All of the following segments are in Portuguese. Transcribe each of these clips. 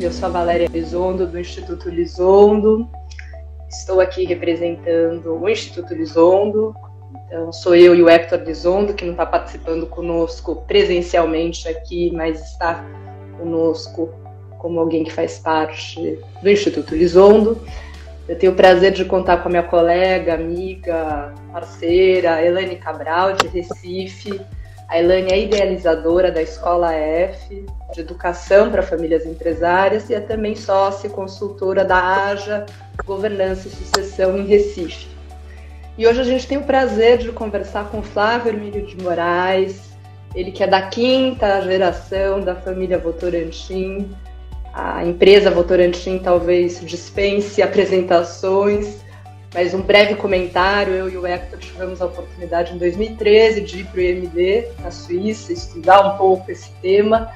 Eu sou a Valéria Lisondo, do Instituto Lisondo. Estou aqui representando o Instituto Lisondo. Então, sou eu e o Hector Lisondo, que não está participando conosco presencialmente aqui, mas está conosco como alguém que faz parte do Instituto Lisondo. Eu tenho o prazer de contar com a minha colega, amiga, parceira, Elane Cabral, de Recife. A Elane é idealizadora da Escola F, de Educação para Famílias Empresárias, e é também sócia e consultora da AJA Governança e Sucessão em Recife. E hoje a gente tem o prazer de conversar com Flávio Hermílio de Moraes, ele que é da quinta geração da família Votorantim, a empresa Votorantim talvez dispense apresentações, mas um breve comentário. Eu e o Hector tivemos a oportunidade em 2013 de ir para o IMD, na Suíça, estudar um pouco esse tema,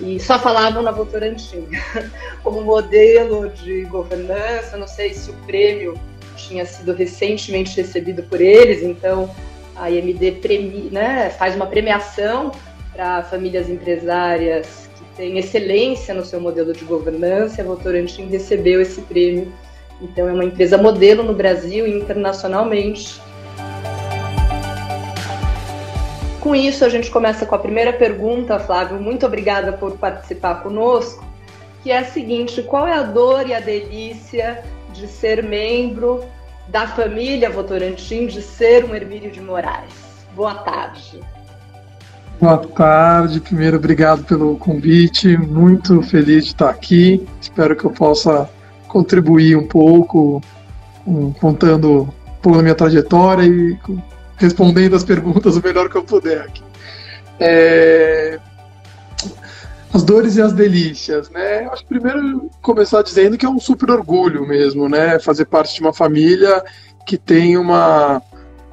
e só falavam na Votorantim como modelo de governança. Não sei se o prêmio tinha sido recentemente recebido por eles, então a IMD premi, né, faz uma premiação para famílias empresárias tem excelência no seu modelo de governança, a Votorantim recebeu esse prêmio. Então, é uma empresa modelo no Brasil e internacionalmente. Com isso, a gente começa com a primeira pergunta, Flávio. Muito obrigada por participar conosco, que é a seguinte: qual é a dor e a delícia de ser membro da família Votorantim, de ser um Hermílio de Moraes? Boa tarde. Boa tarde. Primeiro, obrigado pelo convite. Muito feliz de estar aqui. Espero que eu possa contribuir um pouco, um, contando da minha trajetória e respondendo as perguntas o melhor que eu puder aqui. É... As dores e as delícias, né? Acho que primeiro começar dizendo que é um super orgulho mesmo, né? Fazer parte de uma família que tem uma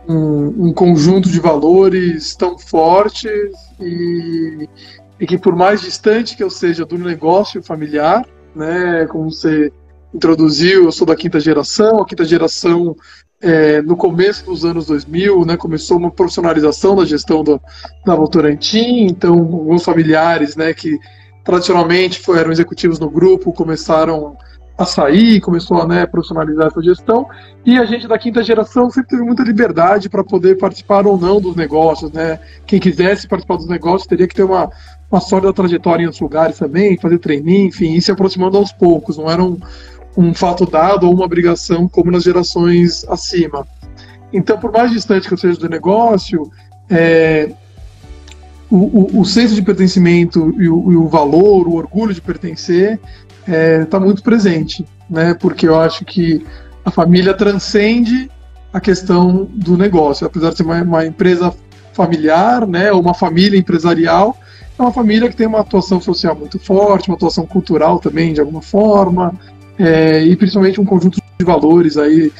um, um conjunto de valores tão fortes e, e, que por mais distante que eu seja do negócio familiar, né, como você introduziu, eu sou da quinta geração, a quinta geração é, no começo dos anos 2000, né, começou uma profissionalização da gestão do, da Votorantim, então alguns familiares, né, que tradicionalmente foram executivos no grupo, começaram a sair, começou a né, profissionalizar essa gestão, e a gente da quinta geração sempre teve muita liberdade para poder participar ou não dos negócios, né? Quem quisesse participar dos negócios teria que ter uma, uma sólida trajetória em outros lugares também, fazer treininho, enfim, ir se aproximando aos poucos, não era um, um fato dado ou uma obrigação como nas gerações acima. Então, por mais distante que eu seja do negócio, é, o, o, o, senso de pertencimento e o, e o, valor, o orgulho de pertencer, está é, tá muito presente, né? Porque eu acho que a família transcende a questão do negócio, apesar de ser uma, uma empresa familiar, né? Ou uma família empresarial, é uma família que tem uma atuação social muito forte, uma atuação cultural também de alguma forma, é, e principalmente um conjunto de valores aí,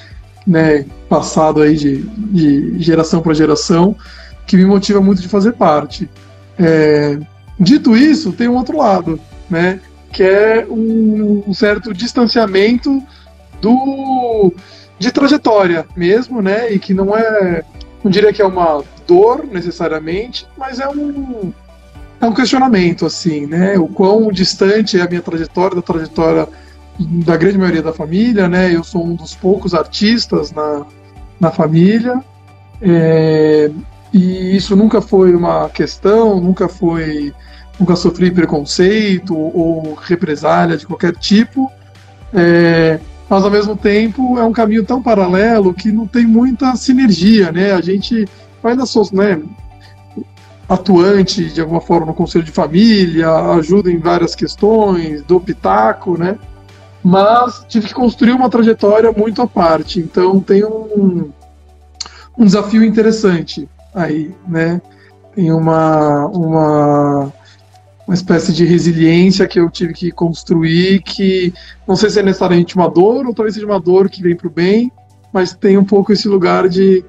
né? Passado aí de, de geração para geração, que me motiva muito de fazer parte. É, dito isso, tem um outro lado, né? que é um, um certo distanciamento do de trajetória mesmo, né? E que não é, não diria que é uma dor necessariamente, mas é um é um questionamento assim, né? O quão distante é a minha trajetória da trajetória da grande maioria da família, né? Eu sou um dos poucos artistas na, na família, é, e isso nunca foi uma questão, nunca foi nunca sofri preconceito ou represália de qualquer tipo, é, mas ao mesmo tempo é um caminho tão paralelo que não tem muita sinergia, né? A gente ainda sou, né, atuante de alguma forma no conselho de família, ajuda em várias questões, do pitaco, né? Mas tive que construir uma trajetória muito à parte, então tem um, um desafio interessante aí, né? Tem uma, uma uma espécie de resiliência que eu tive que construir, que não sei se é necessariamente uma dor, ou talvez seja uma dor que vem para o bem, mas tem um pouco esse lugar de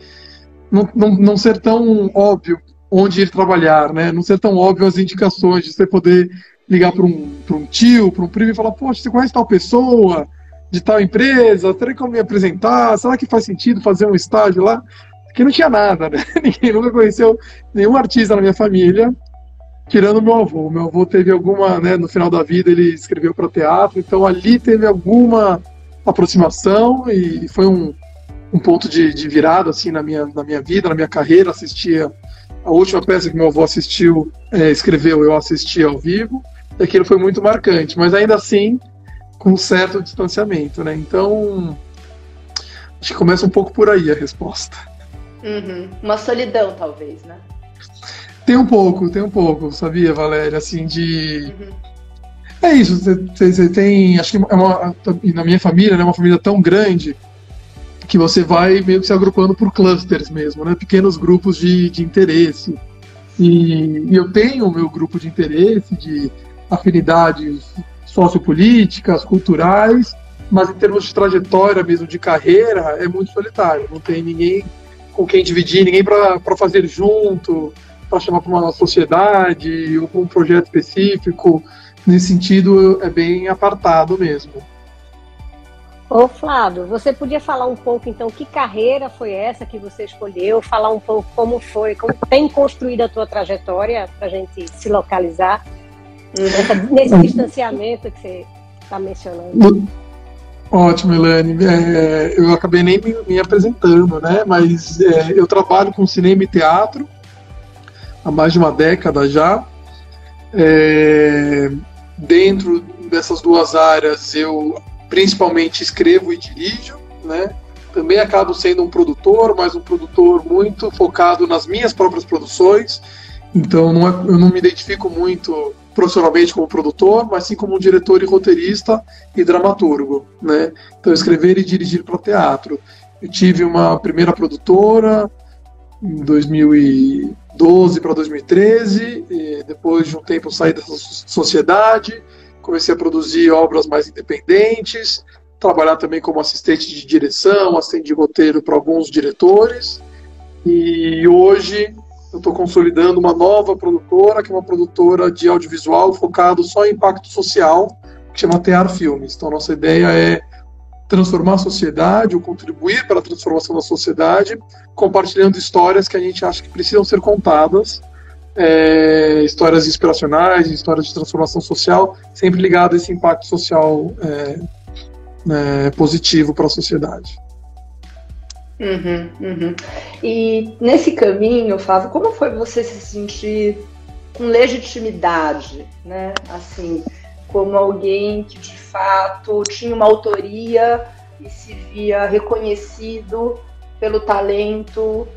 não, não, não ser tão óbvio onde ir trabalhar, né? Não ser tão óbvio as indicações, de você poder ligar para um, um tio, para um primo e falar, poxa, você conhece tal pessoa, de tal empresa, será que eu me apresentar? Será que faz sentido fazer um estágio lá? Que não tinha nada, né? Ninguém nunca conheceu nenhum artista na minha família, tirando meu avô. Meu avô teve alguma, né, no final da vida ele escreveu para teatro, então ali teve alguma aproximação e foi um, um ponto de, de virada assim na minha, na minha vida, na minha carreira. Assistia a última peça que meu avô assistiu, é, escreveu, eu assisti ao vivo, aquilo foi muito marcante, mas ainda assim com um certo distanciamento, né? Então acho que começa um pouco por aí a resposta. Uhum. Uma solidão, talvez, né? Tem um pouco, tem um pouco, sabia, Valéria? Assim, de. Uhum. É isso, você tem. Acho que é uma, na minha família, né, uma família tão grande que você vai meio que se agrupando por clusters mesmo, né? Pequenos grupos de, de interesse. E, e eu tenho o meu grupo de interesse, de afinidades sociopolíticas, culturais, mas em termos de trajetória mesmo, de carreira, é muito solitário. Não tem ninguém com quem dividir, ninguém para fazer junto para chamar para uma sociedade ou para um projeto específico. Nesse sentido, é bem apartado mesmo. Ô Flávio, você podia falar um pouco então que carreira foi essa que você escolheu, falar um pouco como foi, como tem construído a tua trajetória para a gente se localizar nessa, nesse distanciamento que você está mencionando. Ótimo, Elane. É, eu acabei nem me, me apresentando, né? Mas é, eu trabalho com cinema e teatro há mais de uma década já. É, dentro dessas duas áreas, eu principalmente escrevo e dirijo, né? Também acabo sendo um produtor, mas um produtor muito focado nas minhas próprias produções. Então, não é, eu não me identifico muito profissionalmente como produtor, mas sim como diretor e roteirista e dramaturgo, né? Então, escrever e dirigir para teatro. Eu tive uma primeira produtora em 2000 e 2012 para 2013, depois de um tempo saí dessa sociedade, comecei a produzir obras mais independentes, trabalhar também como assistente de direção, assistente de roteiro para alguns diretores, e hoje eu estou consolidando uma nova produtora, que é uma produtora de audiovisual focado só em impacto social, que chama Tear Filmes. Então, nossa ideia é transformar a sociedade ou contribuir para a transformação da sociedade, compartilhando histórias que a gente acha que precisam ser contadas, é, histórias inspiracionais, histórias de transformação social, sempre ligado a esse impacto social é, é, positivo para a sociedade. Uhum, uhum. E nesse caminho, Flávio, como foi você se sentir com legitimidade, né? Assim, como alguém que de fato tinha uma autoria e se via reconhecido pelo talento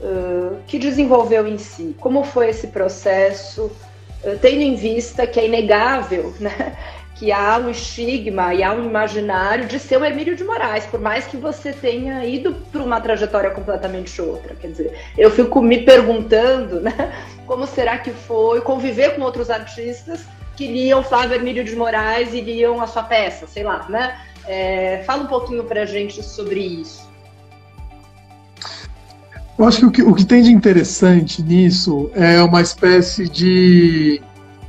uh, que desenvolveu em si. Como foi esse processo, uh, tendo em vista que é inegável, né? Que há um estigma e há um imaginário de ser o Emílio de Moraes, por mais que você tenha ido para uma trajetória completamente outra. Quer dizer, eu fico me perguntando, né, como será que foi conviver com outros artistas que liam Flávio Hermílio de Moraes e liam a sua peça, sei lá, né? É, fala um pouquinho para a gente sobre isso. Eu acho que o, que o que tem de interessante nisso é uma espécie de,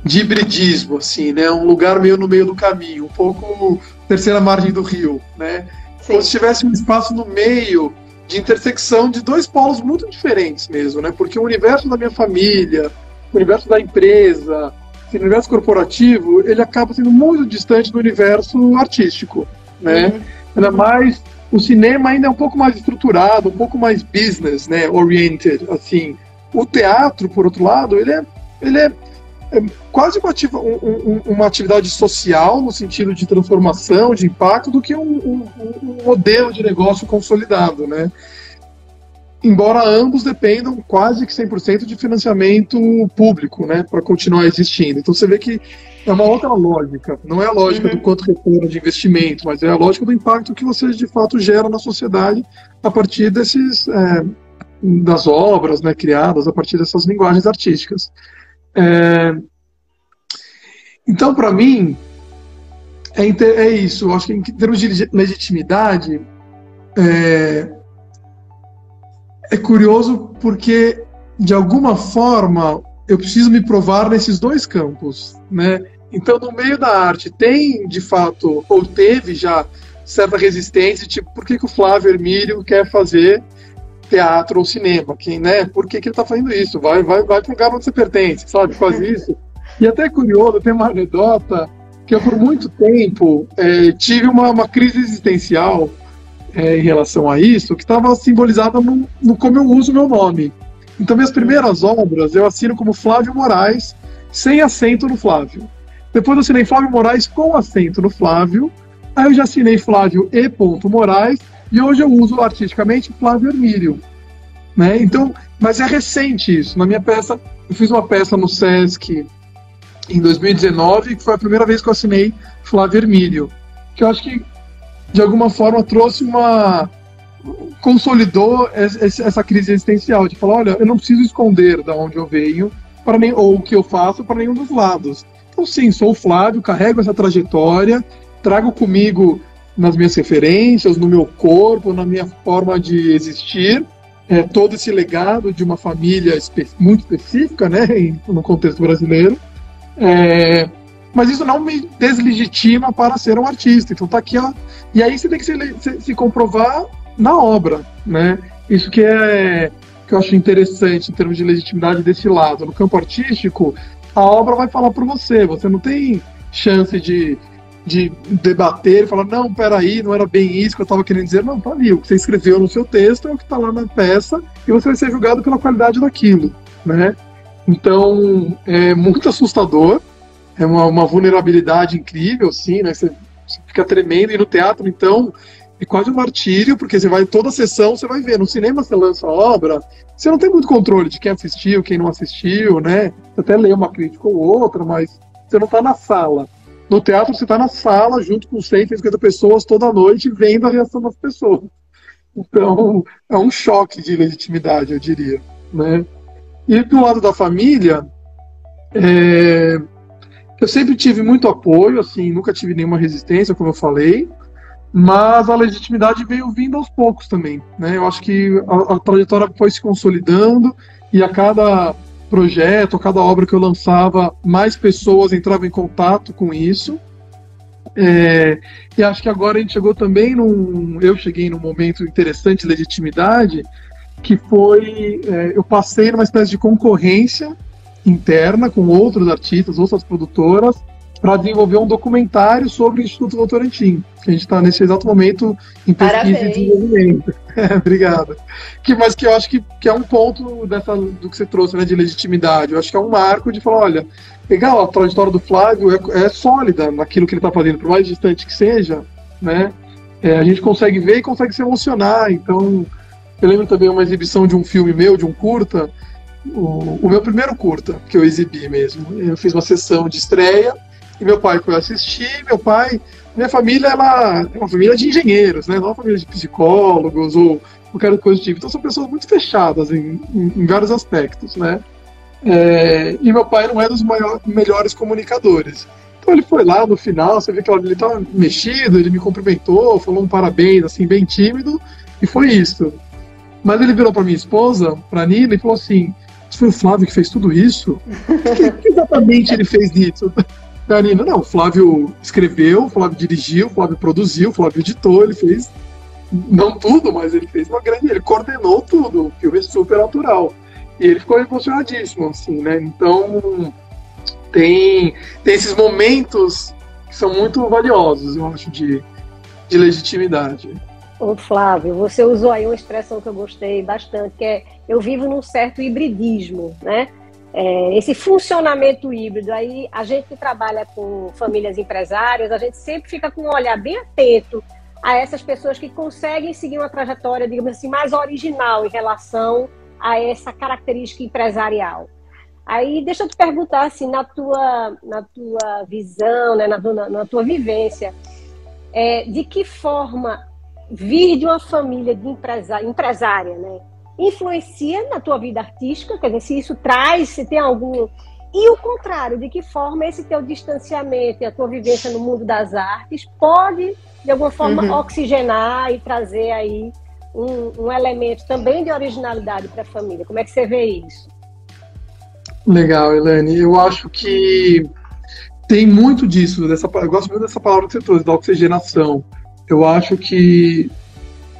de hibridismo, assim, né? Um lugar meio no meio do caminho, um pouco terceira margem do rio, né? Sim. Como se tivesse um espaço no meio de intersecção de dois polos muito diferentes mesmo, né? Porque o universo da minha família, o universo da empresa, o universo corporativo ele acaba sendo muito distante do universo artístico, né? Uhum. Ainda mais o cinema ainda é um pouco mais estruturado, um pouco mais business, né, oriented, assim. O teatro, por outro lado, ele é, ele é, é quase uma, ativa, um, um, uma atividade social no sentido de transformação, de impacto, do que um, um modelo de negócio consolidado, né? embora ambos dependam quase que 100% de financiamento público, né, para continuar existindo. Então você vê que é uma outra lógica, não é a lógica uhum. do quanto retorno de investimento, mas é a lógica do impacto que você de fato gera na sociedade a partir desses é, das obras, né, criadas a partir dessas linguagens artísticas. É, então, para mim, é, é, isso. Eu acho que em termos de legitimidade, é, é curioso porque, de alguma forma, eu preciso me provar nesses dois campos, né? Então, no meio da arte, tem, de fato, ou teve já certa resistência, tipo, por que, que o Flávio Hermílio quer fazer teatro ou cinema? Quem, né? Por que, que ele está fazendo isso? Vai, vai, vai para o lugar onde você pertence, sabe? Faz isso. E até curioso, tem uma anedota que eu, por muito tempo, é, tive uma, uma crise existencial é, em relação a isso, que estava simbolizada no, no, como eu uso meu nome. Então, minhas primeiras obras eu assino como Flávio Moraes, sem acento no Flávio. Depois eu assinei Flávio Moraes com acento no Flávio. Aí eu já assinei Flávio E. Moraes. E hoje eu uso artisticamente Flávio Hermílio. Né? Então, mas é recente isso. Na minha peça, eu fiz uma peça no Sesc em 2019, que foi a primeira vez que eu assinei Flávio Hermílio. Que eu acho que, de alguma forma, trouxe uma. consolidou essa crise existencial, de falar: olha, eu não preciso esconder de onde eu venho, para nem, ou o que eu faço para nenhum dos lados. Então, sim, sou o Flávio, carrego essa trajetória, trago comigo nas minhas referências, no meu corpo, na minha forma de existir, é, todo esse legado de uma família espe muito específica, né, no contexto brasileiro. É, mas isso não me deslegitima para ser um artista. Então tá aqui, ó. E aí você tem que se, se, se comprovar na obra, né? Isso que é que eu acho interessante em termos de legitimidade desse lado. No campo artístico, a obra vai falar por você. Você não tem chance de, de debater e falar, não, peraí, não era bem isso que eu estava querendo dizer. Não, tá ali. O que você escreveu no seu texto é o que está lá na peça e você vai ser julgado pela qualidade daquilo, né? Então, é muito assustador. É uma, uma vulnerabilidade incrível, sim, né? Você, você fica tremendo. E no teatro, então, é quase um martírio, porque você vai toda a sessão, você vai ver. No cinema você lança a obra, você não tem muito controle de quem assistiu, quem não assistiu, né? Você até lê uma crítica ou outra, mas você não está na sala. No teatro você está na sala, junto com 150 pessoas toda noite, vendo a reação das pessoas. Então, é um choque de legitimidade, eu diria, né? E do lado da família, é... eu sempre tive muito apoio, assim, nunca tive nenhuma resistência, como eu falei mas a legitimidade veio vindo aos poucos também. Né? Eu acho que a, a, trajetória foi se consolidando e a cada projeto, cada obra que eu lançava, mais pessoas entravam em contato com isso. É, e acho que agora a gente chegou também num. Eu cheguei num momento interessante de legitimidade, que foi. É, eu passei numa espécie de concorrência interna com outros artistas, outras produtoras, para desenvolver um documentário sobre o Instituto Votorantim. A gente está nesse exato momento em pesquisa Parabéns. e desenvolvimento. obrigado. Que, mas que eu acho que, que é um ponto dessa, do que você trouxe, né, de legitimidade. Eu acho que é um marco de falar, olha, legal, a trajetória do Flávio é, é sólida naquilo que ele está fazendo, por mais distante que seja, né? É, a gente consegue ver e consegue se emocionar. Então, eu lembro também uma exibição de um filme meu, de um curta, o, o meu primeiro curta que eu exibi mesmo. Eu fiz uma sessão de estreia e meu pai foi assistir, meu pai, minha família ela é uma família de engenheiros, né? Não é uma família de psicólogos ou qualquer coisa do tipo. Então são pessoas muito fechadas em, em, em vários aspectos, né? É, e meu pai não é dos melhores comunicadores. Então ele foi lá no final, você vê que ele estava mexido, ele me cumprimentou, falou um parabéns, assim, bem tímido, e foi isso. Mas ele virou para minha esposa, para Nina, e falou assim: foi o Flávio que fez tudo isso? O que exatamente ele fez isso? Karina, não, o Flávio escreveu, o Flávio dirigiu, o Flávio produziu, o Flávio editou, ele fez não tudo, mas ele fez uma grande, ele coordenou tudo, o filme é super natural. E ele ficou emocionadíssimo, assim, né? Então tem, tem esses momentos que são muito valiosos, eu acho, de, de legitimidade. Ô Flávio, você usou aí uma expressão que eu gostei bastante, que é eu vivo num certo hibridismo, né? É, esse funcionamento híbrido. Aí a gente que trabalha com famílias empresárias, a gente sempre fica com um olhar bem atento a essas pessoas que conseguem seguir uma trajetória, digamos assim, mais original em relação a essa característica empresarial. Aí deixa eu te perguntar assim, na tua, na tua visão, né, na, na, na tua vivência, é, de que forma vir de uma família de empresária, empresária, né, influencia na tua vida artística, quer dizer, se isso traz, se tem algum. E o contrário, de que forma esse teu distanciamento e a tua vivência no mundo das artes pode, de alguma forma, uhum. oxigenar e trazer aí um, um elemento também de originalidade para a família. Como é que você vê isso? Legal, Helene. Eu acho que tem muito disso. Dessa, eu gosto muito dessa palavra que você trouxe, da oxigenação. Eu acho que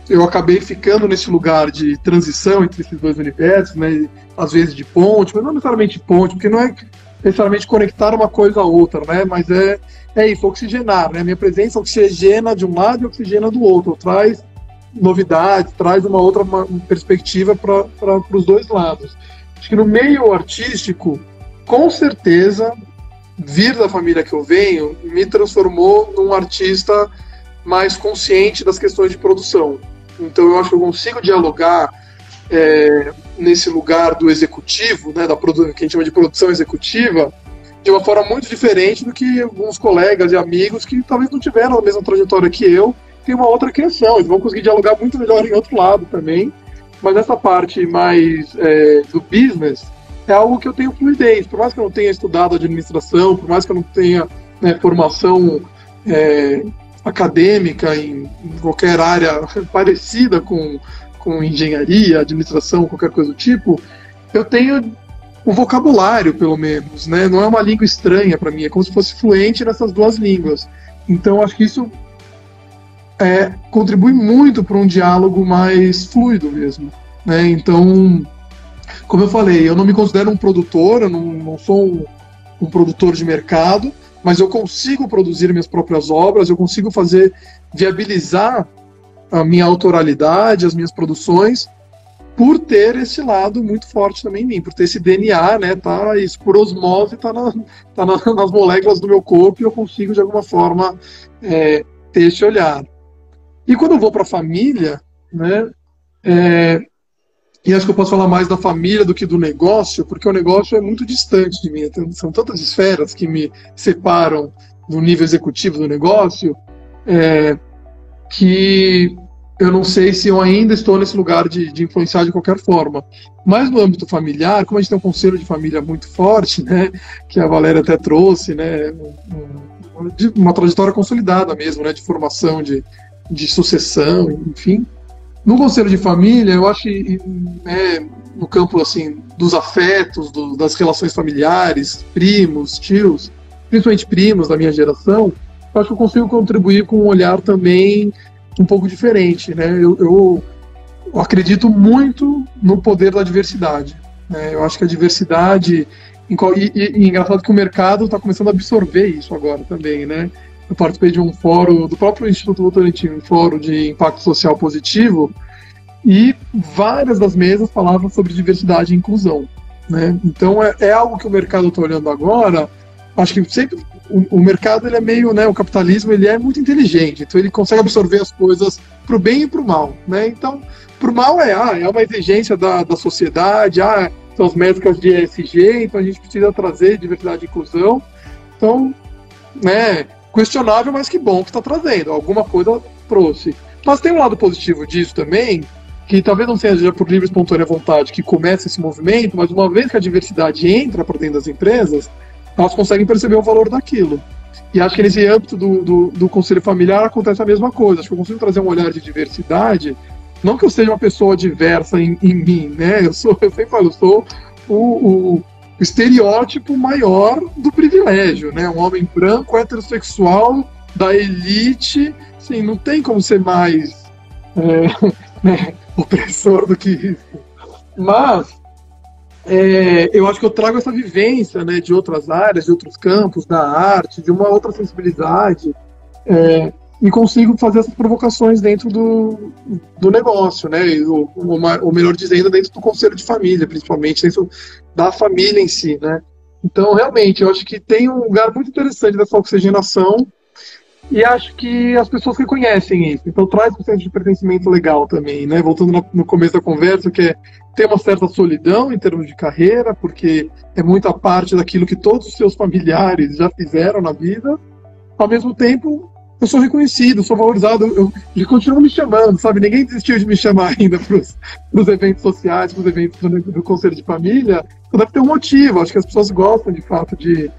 eu acabei ficando nesse lugar de transição entre esses dois universos, né? Às vezes de ponte, mas não necessariamente ponte, porque não é necessariamente conectar uma coisa a outra, né? Mas é, é isso, oxigenar, né? Minha presença oxigena de um lado e oxigena do outro, traz novidades, traz uma outra uma perspectiva para os dois lados. Acho que no meio artístico, com certeza, vir da família que eu venho me transformou num artista mais consciente das questões de produção. Então eu acho que eu consigo dialogar é, nesse lugar do executivo, né, da que a gente chama de produção executiva, de uma forma muito diferente do que alguns colegas e amigos que talvez não tiveram a mesma trajetória que eu, têm uma outra criação, eles vão conseguir dialogar muito melhor em outro lado também. Mas essa parte mais é, do business é algo que eu tenho fluidez. Por mais que eu não tenha estudado administração, por mais que eu não tenha né, formação é, acadêmica em, em, qualquer área parecida com, com engenharia, administração, qualquer coisa do tipo, eu tenho o vocabulário, pelo menos, né? Não é uma língua estranha para mim, é como se fosse fluente nessas duas línguas. Então, acho que isso é, contribui muito para um diálogo mais fluido mesmo. Né? Então, como eu falei, eu não me considero um produtor, eu não, não sou um, um produtor de mercado, mas eu consigo produzir minhas próprias obras, eu consigo fazer, viabilizar a minha autoralidade, as minhas produções, por ter esse lado muito forte também em mim, por ter esse DNA, né, tá, isso por osmose, tá, na, tá na, nas moléculas do meu corpo e eu consigo de alguma forma é, ter esse olhar. E quando eu vou para a família, né, é, e acho que eu posso falar mais da família do que do negócio, porque o negócio é muito distante de mim. São tantas esferas que me separam do nível executivo do negócio, é, que eu não sei se eu ainda estou nesse lugar de, de, influenciar de qualquer forma. Mas no âmbito familiar, como a gente tem um conselho de família muito forte, né, que a Valéria até trouxe, né, um, uma trajetória consolidada mesmo, né, de formação, de, de sucessão, enfim, no conselho de família, eu acho que né, no campo assim dos afetos, do, das relações familiares, primos, tios, principalmente primos da minha geração, eu acho que eu consigo contribuir com um olhar também um pouco diferente, né? Eu, eu, eu acredito muito no poder da diversidade. Né? Eu acho que a diversidade e, e, e engraçado que o mercado está começando a absorver isso agora também, né? Eu participei de um fórum do próprio Instituto Votorantim, um fórum de impacto social positivo, e várias das mesas falavam sobre diversidade e inclusão. Né? Então é, é algo que o mercado está olhando agora. Acho que sempre o, o, mercado ele é meio, né, o capitalismo ele é muito inteligente, então ele consegue absorver as coisas para o bem e para o mal. Né? Então, para o mal é, ah, é uma exigência da, da sociedade, ah, são as métricas de ESG, então a gente precisa trazer diversidade e inclusão. Então, né, questionável, mas que bom que está trazendo. Alguma coisa trouxe. Mas tem um lado positivo disso também, que talvez não seja por livre espontânea vontade que começa esse movimento, mas uma vez que a diversidade entra para dentro das empresas, elas conseguem perceber o valor daquilo. E acho que nesse âmbito do, do, do, conselho familiar acontece a mesma coisa. Acho que eu consigo trazer um olhar de diversidade. Não que eu seja uma pessoa diversa em, em mim, né? Eu sou, eu sempre falo, eu sou o, o o estereótipo maior do privilégio, né? Um homem branco, heterossexual, da elite, sim, não tem como ser mais é, né, opressor do que isso. Mas é, eu acho que eu trago essa vivência né, de outras áreas, de outros campos, da arte, de uma outra sensibilidade. É, e consigo fazer essas provocações dentro do, do negócio, né? Ou, ou, melhor dizendo, dentro do conselho de família, principalmente, dentro da família em si, né? Então, realmente, eu acho que tem um lugar muito interessante dessa oxigenação e acho que as pessoas reconhecem isso. Então, traz um senso de pertencimento legal também, né? Voltando no começo da conversa, que é ter uma certa solidão em termos de carreira, porque é muita parte daquilo que todos os seus familiares já fizeram na vida. Ao mesmo tempo, eu sou reconhecido, sou valorizado, eu, eles continuam me chamando, sabe? Ninguém desistiu de me chamar ainda para os eventos sociais, para os eventos do, do, Conselho de Família. Então deve ter um motivo, acho que as pessoas gostam de fato de,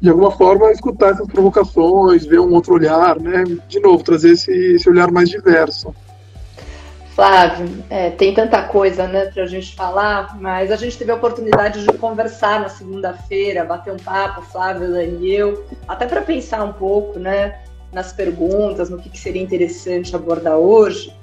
de alguma forma, escutar essas provocações, ver um outro olhar, né? De novo, trazer esse, esse olhar mais diverso. Flávio, é, tem tanta coisa né, para a gente falar, mas a gente teve a oportunidade de conversar na segunda-feira, bater um papo, Flávio, Dani eu, até para pensar um pouco, né? Nas perguntas, no que, que seria interessante abordar hoje.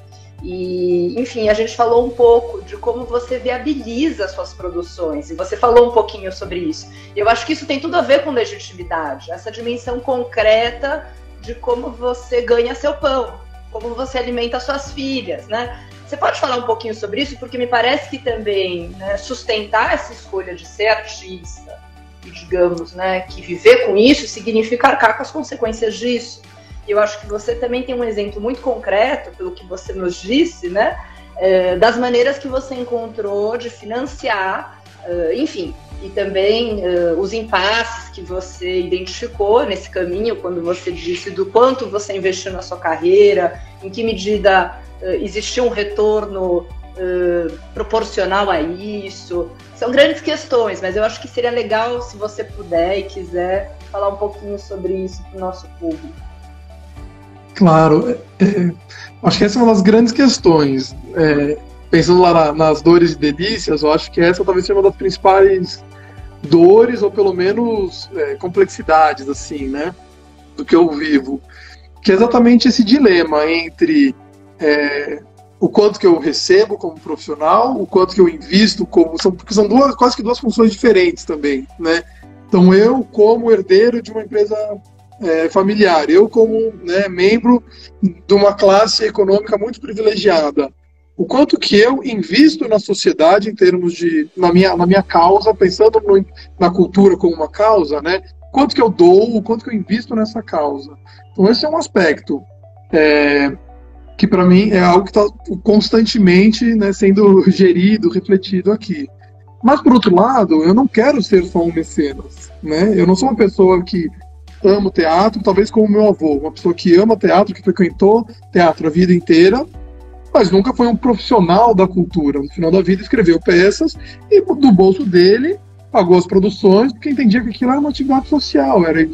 E, enfim, a gente falou um pouco de como você viabiliza suas produções, e você falou um pouquinho sobre isso. Eu acho que isso tem tudo a ver com legitimidade, essa dimensão concreta de como você ganha seu pão, como você alimenta suas filhas, né? Você pode falar um pouquinho sobre isso, porque me parece que também né, sustentar essa escolha de ser artista e, digamos, né, que viver com isso significa arcar com as consequências disso. E eu acho que você também tem um exemplo muito concreto, pelo que você nos disse, né? É, das maneiras que você encontrou de financiar, uh, enfim, e também uh, os impasses que você identificou nesse caminho, quando você disse do quanto você investiu na sua carreira, em que medida uh, existiu um retorno proporcional a isso. São grandes questões, mas eu acho que seria legal se você puder e quiser falar um pouquinho sobre isso para o nosso público. Claro, é, é, acho que essa é uma das grandes questões. É, pensando lá na, nas dores e delícias, eu acho que essa talvez seja uma das principais dores, ou pelo menos é, complexidades, assim, né, do que eu vivo. Que é exatamente esse dilema entre é, o quanto que eu recebo como profissional, o quanto que eu invisto como. São, porque são duas, quase que duas funções diferentes também, né? Então, eu, como herdeiro de uma empresa é, familiar. Eu, como né, membro de uma classe econômica muito privilegiada, o quanto que eu invisto na sociedade em termos de na minha, na minha causa, pensando no, na cultura como uma causa, né? Quanto que eu dou, o quanto que eu invisto nessa causa. Então esse é um aspecto é, que para mim é algo que está constantemente né, sendo gerido, refletido aqui. Mas por outro lado, eu não quero ser só um mecenas, né? Eu não sou uma pessoa que amo teatro, talvez como meu avô, uma pessoa que ama teatro, que frequentou teatro a vida inteira, mas nunca foi um profissional da cultura. No final da vida escreveu peças e do bolso dele pagou as produções, porque entendia que aquilo era uma atividade social. Era,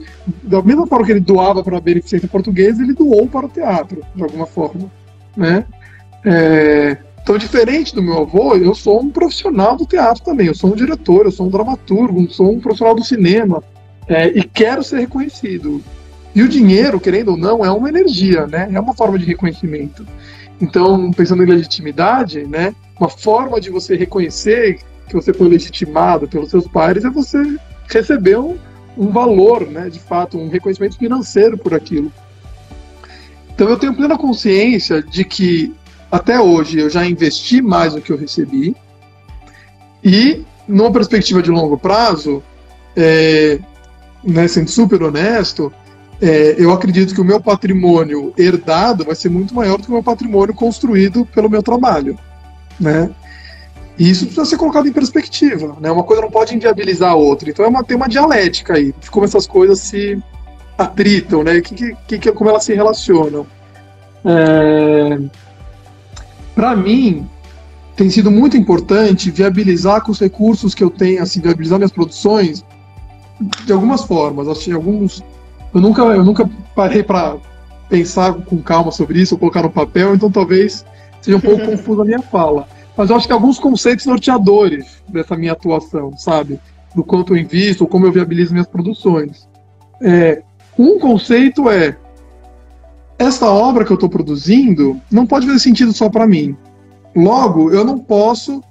da mesma forma que ele doava para a beneficência portuguesa, ele doou para o teatro, de alguma forma. Né? É, então, diferente do meu avô, eu sou um profissional do teatro também. Eu sou um diretor, eu sou um dramaturgo, eu sou um profissional do cinema é, e quero ser reconhecido. E o dinheiro, querendo ou não, é uma energia, né? É uma forma de reconhecimento. Então, pensando em legitimidade, né? Uma forma de você reconhecer que você foi legitimado pelos seus pares é você receber um, um valor, né? De fato, um reconhecimento financeiro por aquilo. Então, eu tenho plena consciência de que até hoje eu já investi mais do que eu recebi e, numa perspectiva de longo prazo, é, né, sendo super honesto, é, eu acredito que o meu patrimônio herdado vai ser muito maior do que o meu patrimônio construído pelo meu trabalho, né? E isso precisa ser colocado em perspectiva, né? Uma coisa não pode inviabilizar a outra. Então é uma, tem uma dialética aí, de como essas coisas se atritam, né? Que, que, que como elas se relacionam. É... Para mim, tem sido muito importante viabilizar com os recursos que eu tenho, assim, viabilizar minhas produções, de algumas formas. Achei alguns. Eu nunca, eu nunca parei para pensar com calma sobre isso, ou colocar no papel, então talvez seja um pouco confusa a minha fala. Mas eu acho que alguns conceitos norteadores dessa minha atuação, sabe? Do quanto eu invisto, como eu viabilizo minhas produções. É, um conceito é: essa obra que eu estou produzindo não pode fazer sentido só para mim. Logo, eu não posso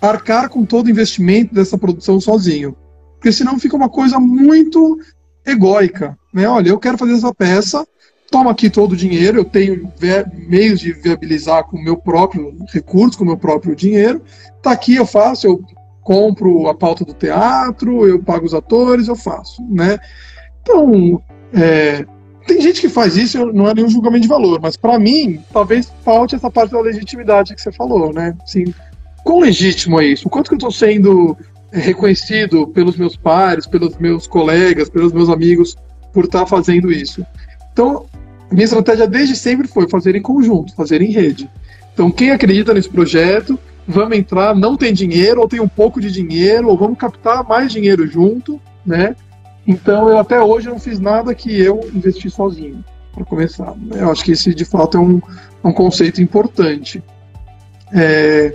arcar com todo o investimento dessa produção sozinho porque senão fica uma coisa muito egóica. Né? Olha, eu quero fazer essa peça, toma aqui todo o dinheiro, eu tenho meios de viabilizar com o meu próprio recurso, com o meu próprio dinheiro, tá aqui, eu faço, eu compro a pauta do teatro, eu pago os atores, eu faço, né? Então, é, tem gente que faz isso, não é nenhum julgamento de valor, mas para mim, talvez falte essa parte da legitimidade que você falou, né? Assim, quão legítimo é isso? O quanto que eu estou sendo reconhecido pelos meus pares, pelos meus colegas, pelos meus amigos por estar fazendo isso. Então, minha estratégia desde sempre foi fazer em conjunto, fazer em rede. Então, quem acredita nesse projeto, vamos entrar, não tem dinheiro, ou tem um pouco de dinheiro, ou vamos captar mais dinheiro junto, né? Então, eu até hoje não fiz nada que eu investi sozinho, para começar. Eu acho que esse, de fato, é um, um conceito importante. É,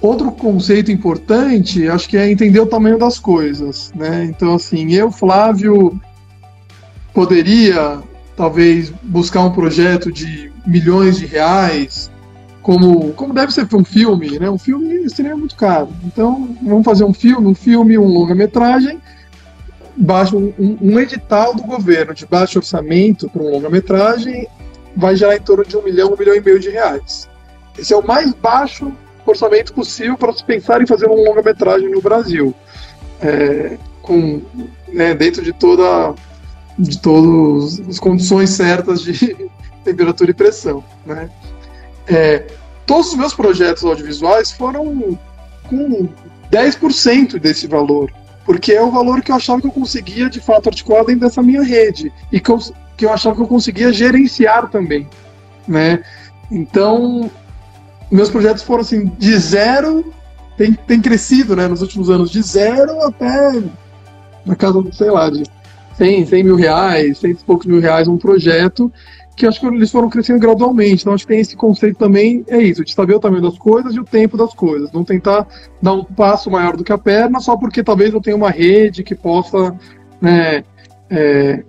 Outro conceito importante, acho que é entender o tamanho das coisas, né? Então, assim, eu, Flávio, poderia talvez buscar um projeto de milhões de reais, como, como deve ser um filme, né? Um filme seria muito caro. Então, vamos fazer um filme, um filme, um longa-metragem, baixo, um, um, edital do governo de baixo orçamento para um longa-metragem vai gerar em torno de um milhão, um milhão e meio de reais. Esse é o mais baixo orçamento possível para se pensar em fazer uma longa-metragem no Brasil. É, com, né, dentro de toda de todas as condições certas de temperatura e pressão. Né? É, todos os meus projetos audiovisuais foram com 10% desse valor, porque é o valor que eu achava que eu conseguia de fato articular dentro dessa minha rede e que eu, que eu achava que eu conseguia gerenciar também. Né? Então, meus projetos foram assim, de zero, tem, tem crescido né, nos últimos anos, de zero até na casa, sei lá, de 100, 100 mil reais, 100 e poucos mil reais um projeto, que acho que eles foram crescendo gradualmente. Então acho que tem esse conceito também, é isso, de saber o tamanho das coisas e o tempo das coisas. Não tentar dar um passo maior do que a perna só porque talvez eu tenha uma rede que possa né, é,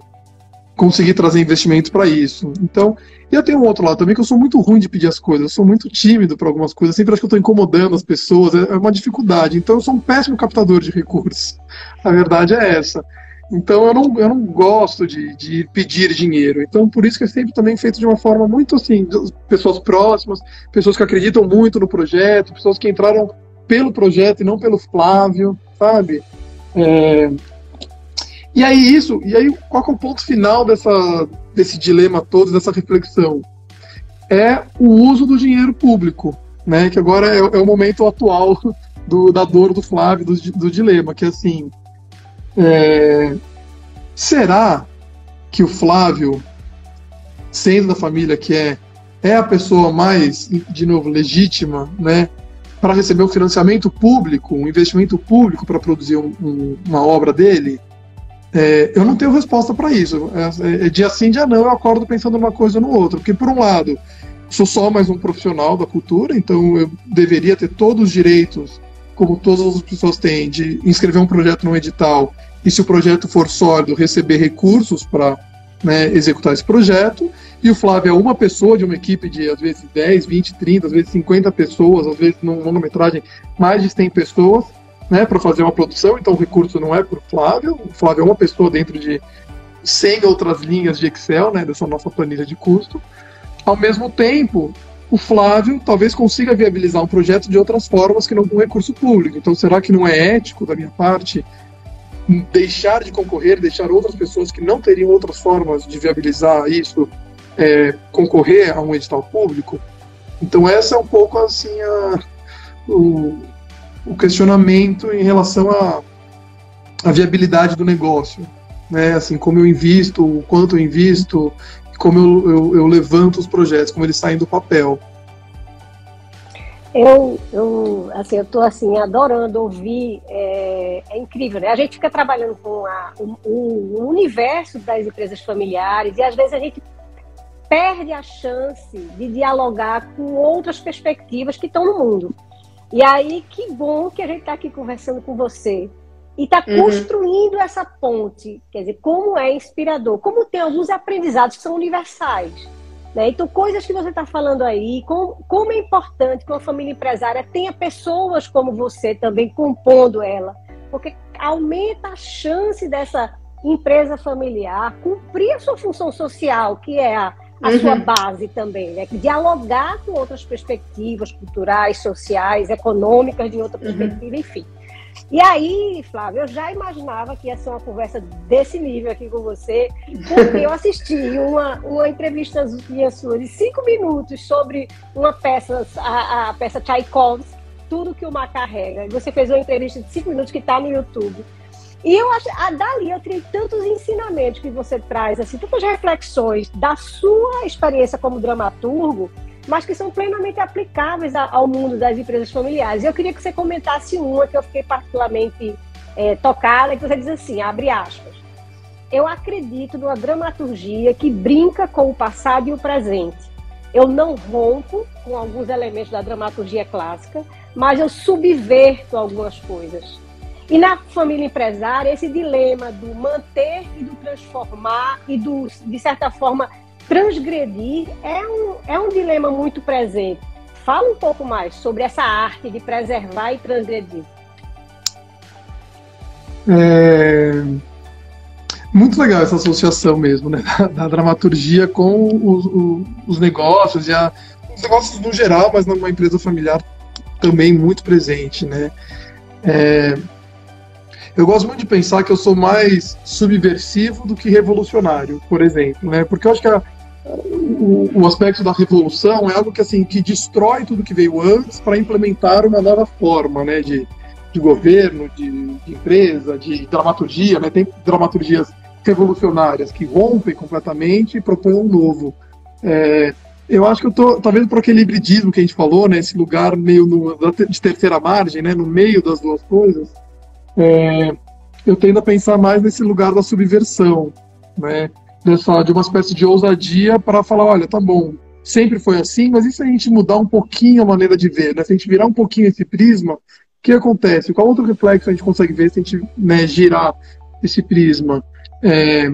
conseguir trazer investimentos para isso. Então, e eu tenho um outro lado também que eu sou muito ruim de pedir as coisas, eu sou muito tímido para algumas coisas, sempre acho que eu estou incomodando as pessoas, é, é uma dificuldade. Então eu sou um péssimo captador de recursos. A verdade é essa. Então eu não, eu não gosto de, de pedir dinheiro. Então por isso que é sempre também feito de uma forma muito assim, pessoas próximas, pessoas que acreditam muito no projeto, pessoas que entraram pelo projeto e não pelo Flávio, sabe? É... E aí isso, e aí qual é o ponto final dessa, desse dilema todo, dessa reflexão? É o uso do dinheiro público, né? Que agora é, é o momento atual do, da dor do Flávio, do, do dilema, que é assim, é, será que o Flávio, sendo da família que é, é a pessoa mais, de novo, legítima, né, para receber um financiamento público, um investimento público para produzir um, um, uma obra dele? É, eu não tenho resposta para isso. É, é, dia sim, dia não, eu acordo pensando numa coisa ou no outro. Porque, por um lado, sou só mais um profissional da cultura, então eu deveria ter todos os direitos, como todas as pessoas têm, de inscrever um projeto no edital e, se o projeto for sólido, receber recursos para né, executar esse projeto. E o Flávio é uma pessoa de uma equipe de, às vezes, 10, 20, 30, às vezes 50 pessoas, às vezes, numa longa-metragem, mais de 100 pessoas, né, para fazer uma produção. Então, o recurso não é para o Flávio. O Flávio é uma pessoa dentro de 100 outras linhas de Excel, né, dessa nossa planilha de custo. Ao mesmo tempo, o Flávio talvez consiga viabilizar um projeto de outras formas que não com recurso público. Então, será que não é ético da minha parte deixar de concorrer, deixar outras pessoas que não teriam outras formas de viabilizar isso é, concorrer a um edital público. Então essa é um pouco assim a, o, o, questionamento em relação à a, viabilidade do negócio, né? Assim como eu invisto, o quanto eu invisto, como eu, eu, eu levanto os projetos, como eles saem do papel. Eu, eu, assim, eu tô assim adorando ouvir, é, é incrível, né? A gente fica trabalhando com a, o, o, universo das empresas familiares e às vezes a gente perde a chance de dialogar com outras perspectivas que estão no mundo. E aí, que bom que a gente está aqui conversando com você e está uhum. construindo essa ponte. Quer dizer, como é inspirador, como tem alguns aprendizados que são universais. Né? Então, coisas que você está falando aí, como, como é importante que uma família empresária tenha pessoas como você também compondo ela, porque aumenta a chance dessa empresa familiar cumprir a sua função social, que é a, a uhum. sua base também, né? dialogar com outras perspectivas culturais, sociais, econômicas de outra uhum. perspectiva, uhum. enfim. E aí, Flávio, eu já imaginava que ia ser uma conversa desse nível aqui com você, porque eu assisti uma, uma entrevista sua de cinco minutos sobre uma peça, a, a peça Tchaikovsky, Tudo que o Mar carrega. E você fez uma entrevista de cinco minutos que está no YouTube. E eu acho, ah, dali eu tirei tantos ensinamentos que você traz, assim, tantas reflexões da sua experiência como dramaturgo, mas que são plenamente aplicáveis ao mundo das empresas familiares. Eu queria que você comentasse uma que eu fiquei particularmente é, tocada, que você diz assim, abre aspas, eu acredito numa dramaturgia que brinca com o passado e o presente. Eu não rompo com alguns elementos da dramaturgia clássica, mas eu subverto algumas coisas. E na família empresária, esse dilema do manter e do transformar e do, de certa forma, transgredir é um, é um dilema muito presente. Fala um pouco mais sobre essa arte de preservar e transgredir. É... Muito legal essa associação mesmo, né? Da, dramaturgia com os, os, os negócios e a, os negócios no geral, mas numa empresa familiar também muito presente, né? É, eu gosto muito de pensar que eu sou mais subversivo do que revolucionário, por exemplo, né? Porque eu acho que a, o, o, aspecto da revolução é algo que assim que destrói tudo que veio antes para implementar uma nova forma, né? De, de governo, de, de empresa, de dramaturgia, né? Tem dramaturgias revolucionárias que rompem completamente e propõem um novo. É, eu acho que eu tô, talvez por aquele hibridismo que a gente falou, né? Esse lugar meio no, de terceira margem, né? No meio das duas coisas. É, eu tendo a pensar mais nesse lugar da subversão, né? Dessa, de uma espécie de ousadia para falar, olha, tá bom, sempre foi assim, mas e se a gente mudar um pouquinho a maneira de ver, né? Se a gente virar um pouquinho esse prisma, o que acontece? Qual outro reflexo a gente consegue ver se a gente né, girar esse prisma? É,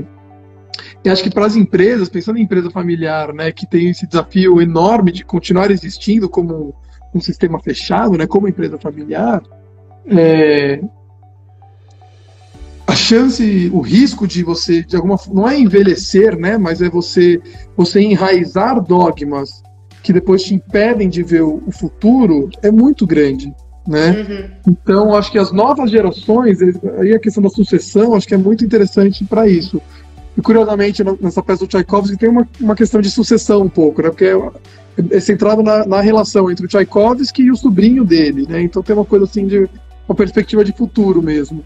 e acho que para as empresas, pensando em empresa familiar, né, que tem esse desafio enorme de continuar existindo como um sistema fechado, né, como empresa familiar, é, a chance, o risco de você, de alguma não é envelhecer, né, mas é você, você enraizar dogmas que depois te impedem de ver o, o futuro, é muito grande. Né? Uhum. Então, acho que as novas gerações, aí a questão da sucessão, acho que é muito interessante para isso. E curiosamente, nessa peça do Tchaikovsky tem uma, uma questão de sucessão um pouco, né? Porque é, é centrado na, na, relação entre o Tchaikovsky e o sobrinho dele, né? Então tem uma coisa assim de uma perspectiva de futuro mesmo.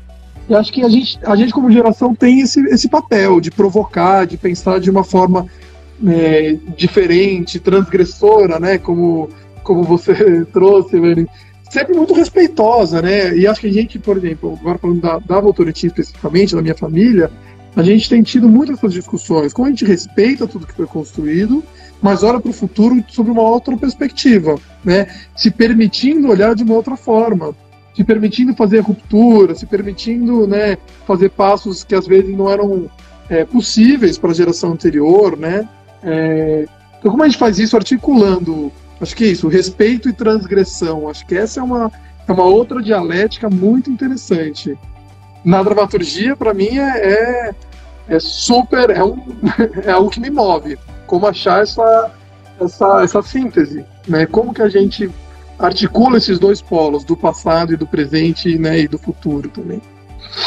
E acho que a gente, a gente como geração tem esse, esse papel de provocar, de pensar de uma forma é, diferente, transgressora, né? Como, como você trouxe. Sempre muito respeitosa, né? E acho que a gente, por exemplo, agora falando da, da Votorantim especificamente, da minha família, a gente tem tido muitas essas discussões, como a gente respeita tudo que foi construído, mas olha para o futuro sob uma outra perspectiva, né? se permitindo olhar de uma outra forma, se permitindo fazer ruptura, se permitindo né, fazer passos que às vezes não eram é, possíveis para a geração anterior. Né? É, então, como a gente faz isso articulando, acho que é isso, respeito e transgressão, acho que essa é uma, é uma outra dialética muito interessante na dramaturgia, para mim, é, é, é, super. É, um, é algo que me move. Como achar essa, essa, essa síntese. Né? Como que a gente articula esses dois polos, do passado e do presente né, e do futuro também.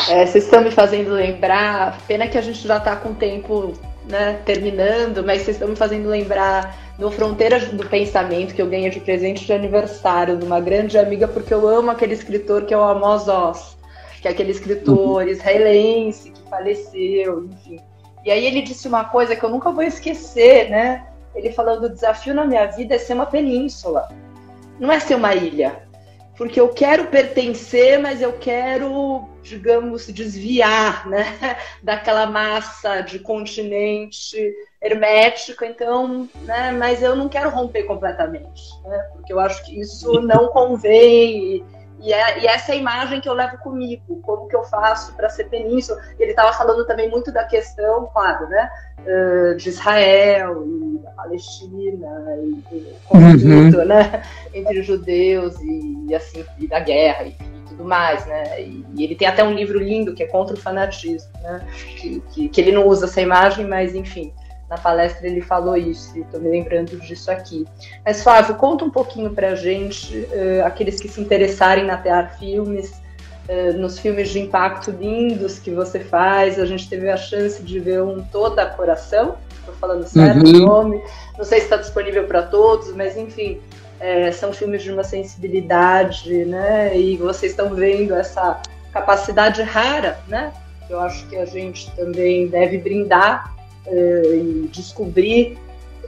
É, vocês estão me fazendo lembrar, pena que a gente já está com o tempo né, terminando, mas vocês estão me fazendo lembrar no Fronteira do Pensamento, que eu ganhei de presente de aniversário de uma grande amiga, porque eu amo aquele escritor que é o Amos Oz que é aquele escritor uhum. israelense que faleceu, enfim. E aí ele disse uma coisa que eu nunca vou esquecer, né? Ele falando: o desafio na minha vida é ser uma península, não é ser uma ilha. Porque eu quero pertencer, mas eu quero, digamos, desviar né, daquela massa de continente hermético, então, né, mas eu não quero romper completamente, né, porque eu acho que isso não convém e, é, e essa é a imagem que eu levo comigo, como que eu faço para ser península. Ele estava falando também muito da questão, claro, né, de Israel e da Palestina e, conflito, uhum. né, entre judeus e, e, assim e da guerra e, e tudo mais, né. E, ele tem até um livro lindo que é contra o fanatismo, né, que, que, que ele não usa essa imagem, mas enfim na palestra ele falou isso, estou me lembrando disso aqui. Mas, Flávio, conta um pouquinho para a gente, uh, aqueles que se interessarem na Tear Filmes, uh, nos filmes de impacto lindos que você faz. A gente teve a chance de ver um Toda Coração, estou falando certo uhum. o nome, não sei se está disponível para todos, mas enfim, é, são filmes de uma sensibilidade, né? E vocês estão vendo essa capacidade rara, né? Eu acho que a gente também deve brindar e descobrir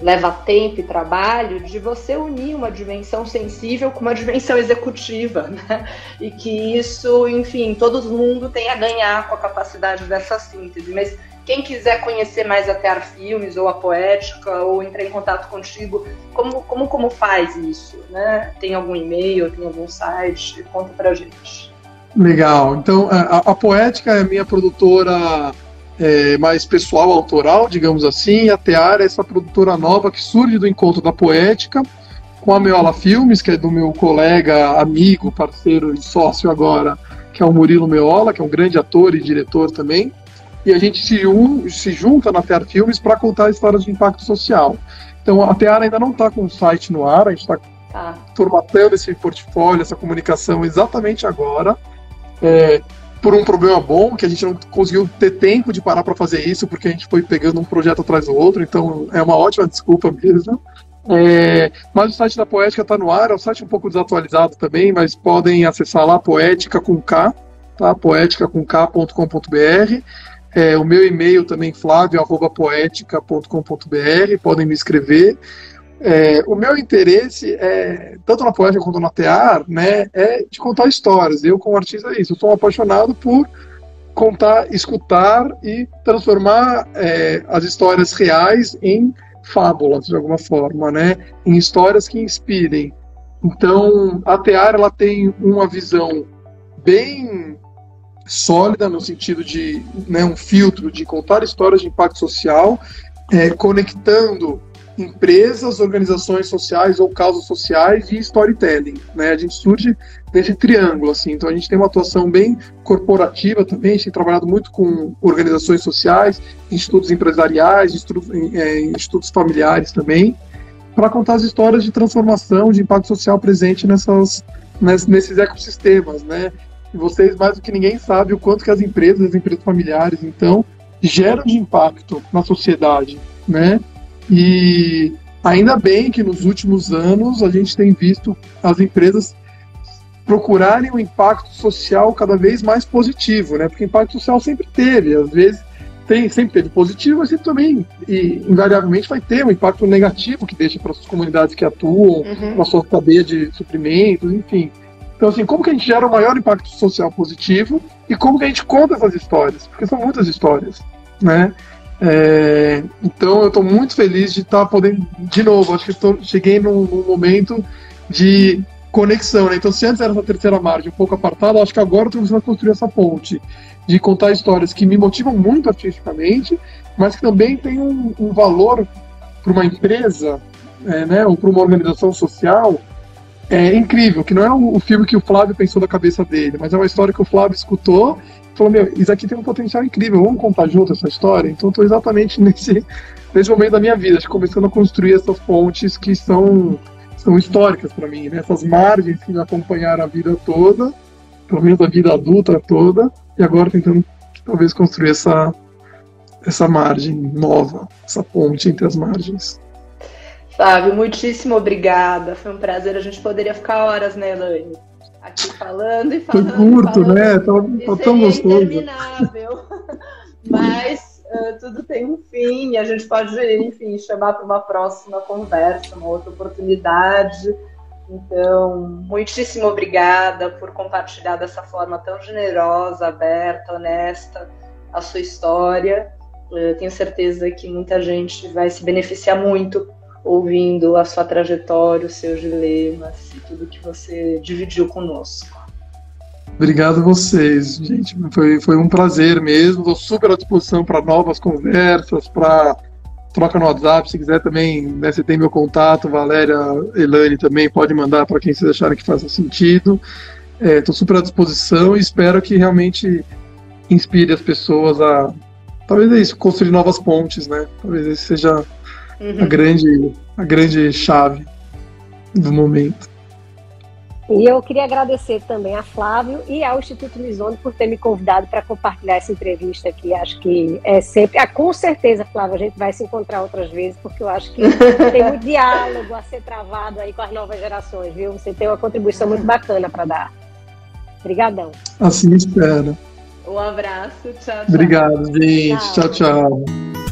leva tempo e trabalho de você unir uma dimensão sensível com uma dimensão executiva, né? E que isso, enfim, todo mundo tem a ganhar com a capacidade dessa síntese. Mas quem quiser conhecer mais a Tear Filmes ou a Poética ou entrar em contato contigo, como, como, como faz isso? Né? Tem algum e-mail, tem algum site? Conta pra gente. Legal. Então, a, a Poética é minha produtora é, mais pessoal, autoral, digamos assim. A Teara é essa produtora nova que surge do encontro da poética com a Meola Filmes, que é do meu colega, amigo, parceiro e sócio agora, que é o Murilo Meola, que é um grande ator e diretor também. E a gente se, un, se junta na Teara Filmes para contar histórias de impacto social. Então a Teara ainda não está com o site no ar, a gente está tá. formatando esse portfólio, essa comunicação exatamente agora. É, por um problema bom, que a gente não conseguiu ter tempo de parar para fazer isso, porque a gente foi pegando um projeto atrás do outro, então é uma ótima desculpa mesmo. É, mas o site da Poética está no ar, é um site um pouco desatualizado também, mas podem acessar lá poética com K, tá? poética com K.com.br. É, o meu e-mail também, flávio.poética.com.br, podem me escrever. É, o meu interesse, é, tanto na poética quanto na tear, né, é de contar histórias. Eu, como artista, é isso. Eu sou um apaixonado por contar, escutar e transformar é, as histórias reais em fábulas, de alguma forma, né, em histórias que inspirem. Então, a tear ela tem uma visão bem sólida no sentido de né, um filtro de contar histórias de impacto social, é, conectando empresas, organizações sociais ou causas sociais e storytelling. Né? A gente surge desse triângulo, assim. Então a gente tem uma atuação bem corporativa também, a gente tem trabalhado muito com organizações sociais, institutos empresariais, é, institutos familiares também, para contar as histórias de transformação, de impacto social presente nessas, nesses ecossistemas, né? E vocês, mais do que ninguém, sabem o quanto que as empresas, as empresas familiares, então, geram de impacto na sociedade, né? E ainda bem que nos últimos anos a gente tem visto as empresas procurarem um impacto social cada vez mais positivo, né? Porque impacto social sempre teve, às vezes tem, sempre teve positivo, mas sempre também, e, invariavelmente, vai ter um impacto negativo que deixa para as comunidades que atuam, uhum. na sua cadeia de suprimentos, enfim. Então, assim, como que a gente gera o maior impacto social positivo e como que a gente conta essas histórias? Porque são muitas histórias, né? É, então eu estou muito feliz de estar tá podendo, de novo, acho que tô, cheguei num, num, momento de conexão, né? Então se antes era essa terceira margem um pouco apartada, acho que agora estou começando a construir essa ponte de contar histórias que me motivam muito artisticamente, mas que também tem um, um valor para uma empresa, é, né, ou para uma organização social é incrível, que não é o, filme que o Flávio pensou da cabeça dele, mas é uma história que o Flávio escutou falou, meu, isso aqui tem um potencial incrível, vamos contar junto essa história? Então estou exatamente nesse, nesse momento da minha vida, começando a construir essas pontes que são, são históricas para mim, né? essas margens que me acompanharam a vida toda, pelo menos a vida adulta toda, e agora tentando talvez construir essa, essa margem nova, essa ponte entre as margens. Fábio, muitíssimo obrigada. Foi um prazer. A gente poderia ficar horas, né, Elaine? Aqui falando e falando. Foi curto, falando. né? Tá, tá tão gostoso. interminável. Mas uh, tudo tem um fim e a gente pode, enfim, chamar para uma próxima conversa, uma outra oportunidade. Então, muitíssimo obrigada por compartilhar dessa forma tão generosa, aberta, honesta a sua história. Eu tenho certeza que muita gente vai se beneficiar muito ouvindo a sua trajetória, os seus dilemas e tudo que você dividiu conosco. Obrigado vocês, gente. Foi, foi um prazer mesmo. Estou super à disposição para novas conversas, para troca no WhatsApp. Se quiser também, né, você tem meu contato, Valéria, Elane também, pode mandar para quem vocês acharem que faça sentido. Estou é, super à disposição e espero que realmente inspire as pessoas a, talvez é isso, construir novas pontes, né? Talvez esse seja uhum. a, grande, a grande chave do momento. E eu queria agradecer também a Flávio e ao Instituto Lisone por ter me convidado para compartilhar essa entrevista aqui. Acho que é sempre. Ah, com certeza, Flávio, a gente vai se encontrar outras vezes, porque eu acho que tem muito diálogo a ser travado aí com as novas gerações, viu? Você tem uma contribuição muito bacana para dar. Obrigadão. Assim espero. Um abraço, tchau, tchau. Obrigado, gente. tchau. tchau. tchau.